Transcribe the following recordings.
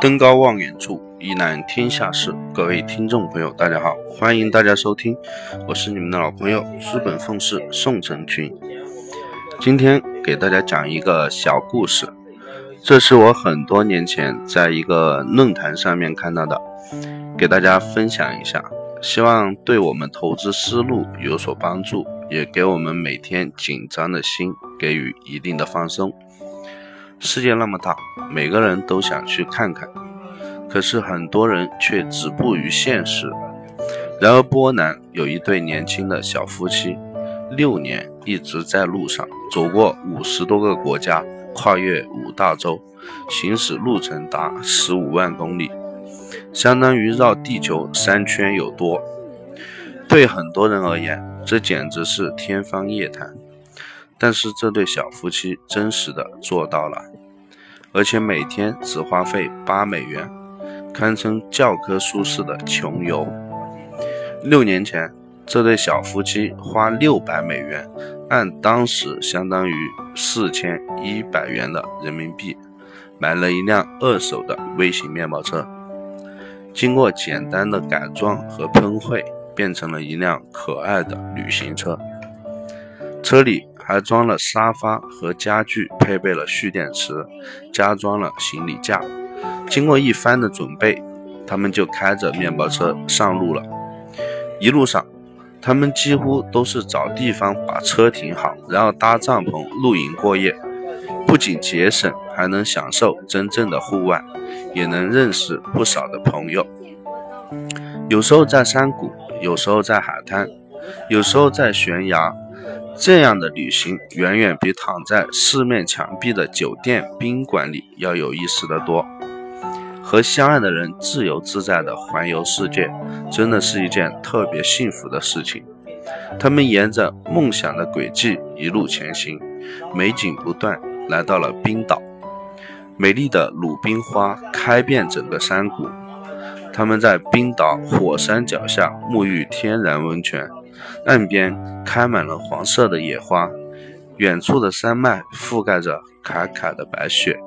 登高望远处，一览天下事。各位听众朋友，大家好，欢迎大家收听，我是你们的老朋友资本奉仕宋成群。今天给大家讲一个小故事，这是我很多年前在一个论坛上面看到的，给大家分享一下，希望对我们投资思路有所帮助，也给我们每天紧张的心给予一定的放松。世界那么大，每个人都想去看看，可是很多人却止步于现实。然而，波兰有一对年轻的小夫妻，六年一直在路上，走过五十多个国家，跨越五大洲，行驶路程达十五万公里，相当于绕地球三圈有多。对很多人而言，这简直是天方夜谭。但是这对小夫妻真实的做到了，而且每天只花费八美元，堪称教科书式的穷游。六年前，这对小夫妻花六百美元，按当时相当于四千一百元的人民币，买了一辆二手的微型面包车，经过简单的改装和喷绘，变成了一辆可爱的旅行车。车里。还装了沙发和家具，配备了蓄电池，加装了行李架。经过一番的准备，他们就开着面包车上路了。一路上，他们几乎都是找地方把车停好，然后搭帐篷露营过夜。不仅节省，还能享受真正的户外，也能认识不少的朋友。有时候在山谷，有时候在海滩，有时候在悬崖。这样的旅行远远比躺在四面墙壁的酒店宾馆里要有意思的多。和相爱的人自由自在地环游世界，真的是一件特别幸福的事情。他们沿着梦想的轨迹一路前行，美景不断，来到了冰岛。美丽的鲁冰花开遍整个山谷。他们在冰岛火山脚下沐浴天然温泉。岸边开满了黄色的野花，远处的山脉覆盖着凯凯的白雪，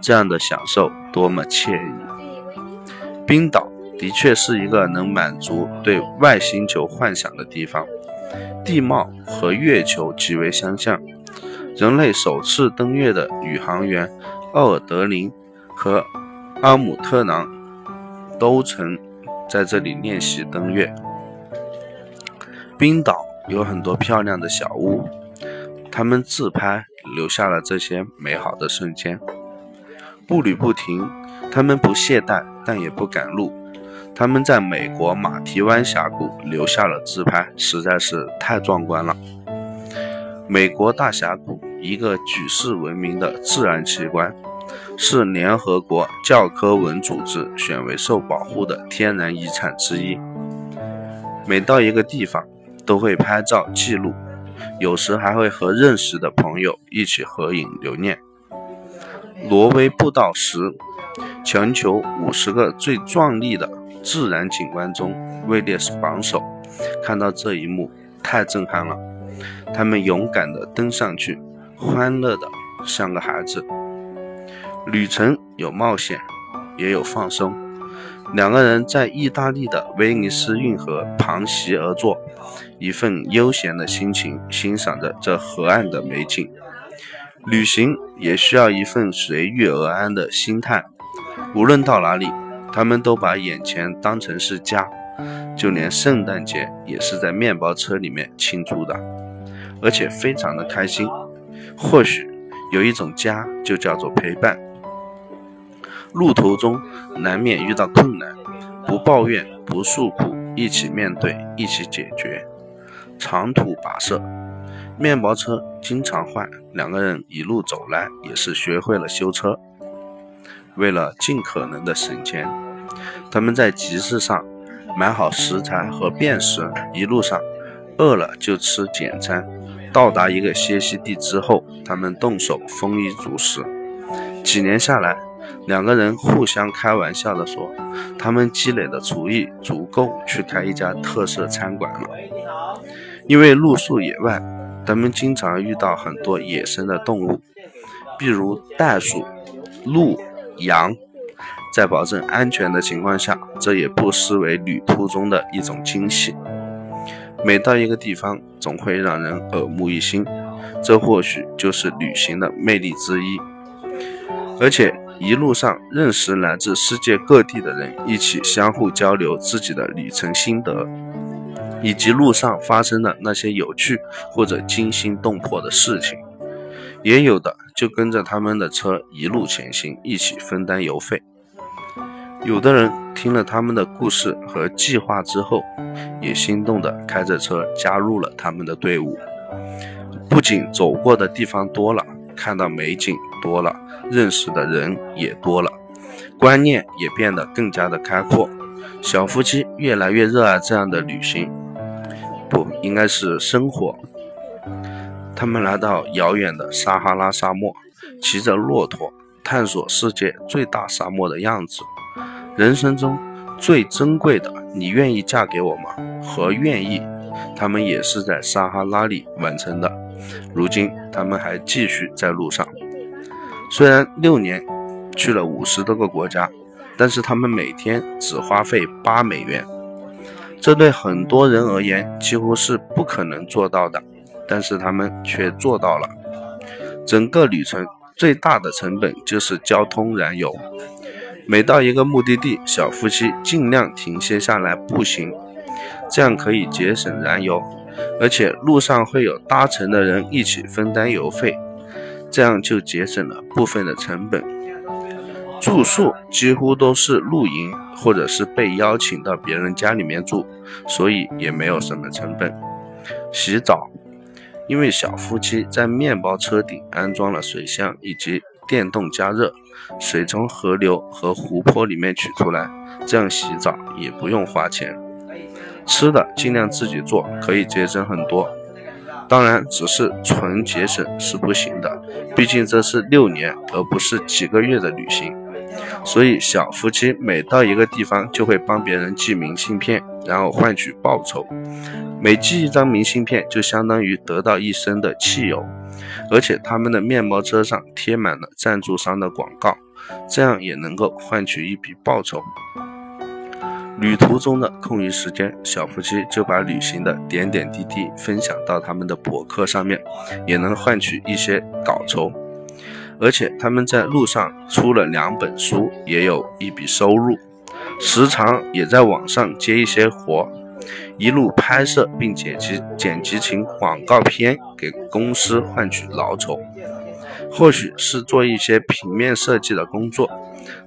这样的享受多么惬意！冰岛的确是一个能满足对外星球幻想的地方，地貌和月球极为相像。人类首次登月的宇航员奥尔德林和阿姆特朗都曾在这里练习登月。冰岛有很多漂亮的小屋，他们自拍留下了这些美好的瞬间。步履不停，他们不懈怠，但也不赶路。他们在美国马蹄湾峡谷留下了自拍，实在是太壮观了。美国大峡谷，一个举世闻名的自然奇观，是联合国教科文组织选为受保护的天然遗产之一。每到一个地方，都会拍照记录，有时还会和认识的朋友一起合影留念。挪威步道石，全球五十个最壮丽的自然景观中位列榜首。看到这一幕，太震撼了。他们勇敢地登上去，欢乐的像个孩子。旅程有冒险，也有放松。两个人在意大利的威尼斯运河旁席而坐，一份悠闲的心情欣赏着这河岸的美景。旅行也需要一份随遇而安的心态。无论到哪里，他们都把眼前当成是家，就连圣诞节也是在面包车里面庆祝的，而且非常的开心。或许有一种家，就叫做陪伴。路途中难免遇到困难，不抱怨，不诉苦，一起面对，一起解决。长途跋涉，面包车经常坏，两个人一路走来也是学会了修车。为了尽可能的省钱，他们在集市上买好食材和便食，一路上饿了就吃简餐。到达一个歇息地之后，他们动手丰衣足食。几年下来。两个人互相开玩笑地说：“他们积累的厨艺足够去开一家特色餐馆了。”因为露宿野外，他们经常遇到很多野生的动物，比如袋鼠、鹿、羊。在保证安全的情况下，这也不失为旅途中的一种惊喜。每到一个地方，总会让人耳目一新，这或许就是旅行的魅力之一。而且一路上认识来自世界各地的人，一起相互交流自己的旅程心得。以及路上发生的那些有趣或者惊心动魄的事情，也有的就跟着他们的车一路前行，一起分担油费。有的人听了他们的故事和计划之后，也心动的开着车加入了他们的队伍。不仅走过的地方多了，看到美景多了，认识的人也多了，观念也变得更加的开阔。小夫妻越来越热爱这样的旅行。不应该是生活。他们来到遥远的撒哈拉沙漠，骑着骆驼探索世界最大沙漠的样子。人生中最珍贵的，你愿意嫁给我吗？和愿意，他们也是在撒哈拉里完成的。如今他们还继续在路上。虽然六年去了五十多个国家，但是他们每天只花费八美元。这对很多人而言几乎是不可能做到的，但是他们却做到了。整个旅程最大的成本就是交通燃油。每到一个目的地，小夫妻尽量停歇下来步行，这样可以节省燃油，而且路上会有搭乘的人一起分担油费，这样就节省了部分的成本。住宿几乎都是露营，或者是被邀请到别人家里面住，所以也没有什么成本。洗澡，因为小夫妻在面包车顶安装了水箱以及电动加热，水从河流和湖泊里面取出来，这样洗澡也不用花钱。吃的尽量自己做，可以节省很多。当然，只是纯节省是不行的，毕竟这是六年而不是几个月的旅行。所以，小夫妻每到一个地方，就会帮别人寄明信片，然后换取报酬。每寄一张明信片，就相当于得到一升的汽油。而且，他们的面包车上贴满了赞助商的广告，这样也能够换取一笔报酬。旅途中的空余时间，小夫妻就把旅行的点点滴滴分享到他们的博客上面，也能换取一些稿酬。而且他们在路上出了两本书，也有一笔收入，时常也在网上接一些活，一路拍摄并剪辑剪辑成广告片给公司换取劳酬，或许是做一些平面设计的工作，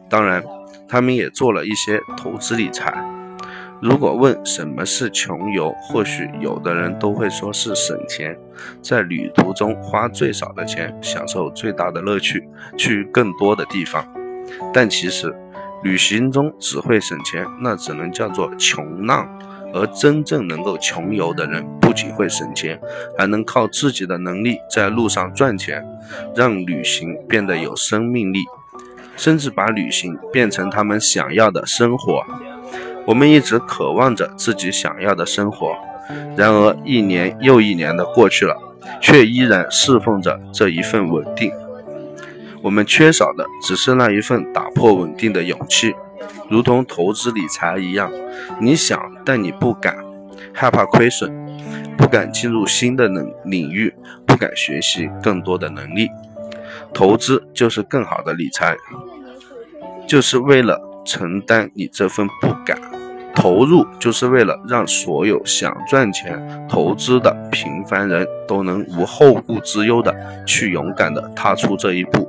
当然他们也做了一些投资理财。如果问什么是穷游，或许有的人都会说是省钱，在旅途中花最少的钱，享受最大的乐趣，去更多的地方。但其实，旅行中只会省钱，那只能叫做穷浪。而真正能够穷游的人，不仅会省钱，还能靠自己的能力在路上赚钱，让旅行变得有生命力，甚至把旅行变成他们想要的生活。我们一直渴望着自己想要的生活，然而一年又一年的过去了，却依然侍奉着这一份稳定。我们缺少的只是那一份打破稳定的勇气，如同投资理财一样，你想，但你不敢，害怕亏损，不敢进入新的领领域，不敢学习更多的能力。投资就是更好的理财，就是为了。承担你这份不敢投入，就是为了让所有想赚钱投资的平凡人都能无后顾之忧的去勇敢的踏出这一步，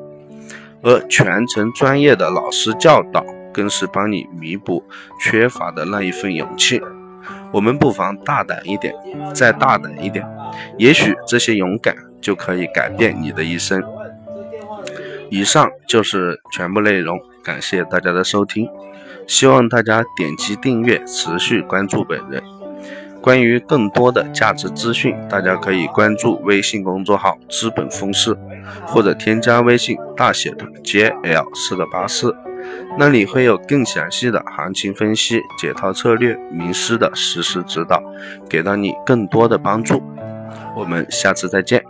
而全程专业的老师教导，更是帮你弥补缺乏的那一份勇气。我们不妨大胆一点，再大胆一点，也许这些勇敢就可以改变你的一生。以上就是全部内容。感谢大家的收听，希望大家点击订阅，持续关注本人。关于更多的价值资讯，大家可以关注微信公众号“资本风势”，或者添加微信大写的 JL 四个八四，那里会有更详细的行情分析、解套策略、名师的实时指导，给到你更多的帮助。我们下次再见。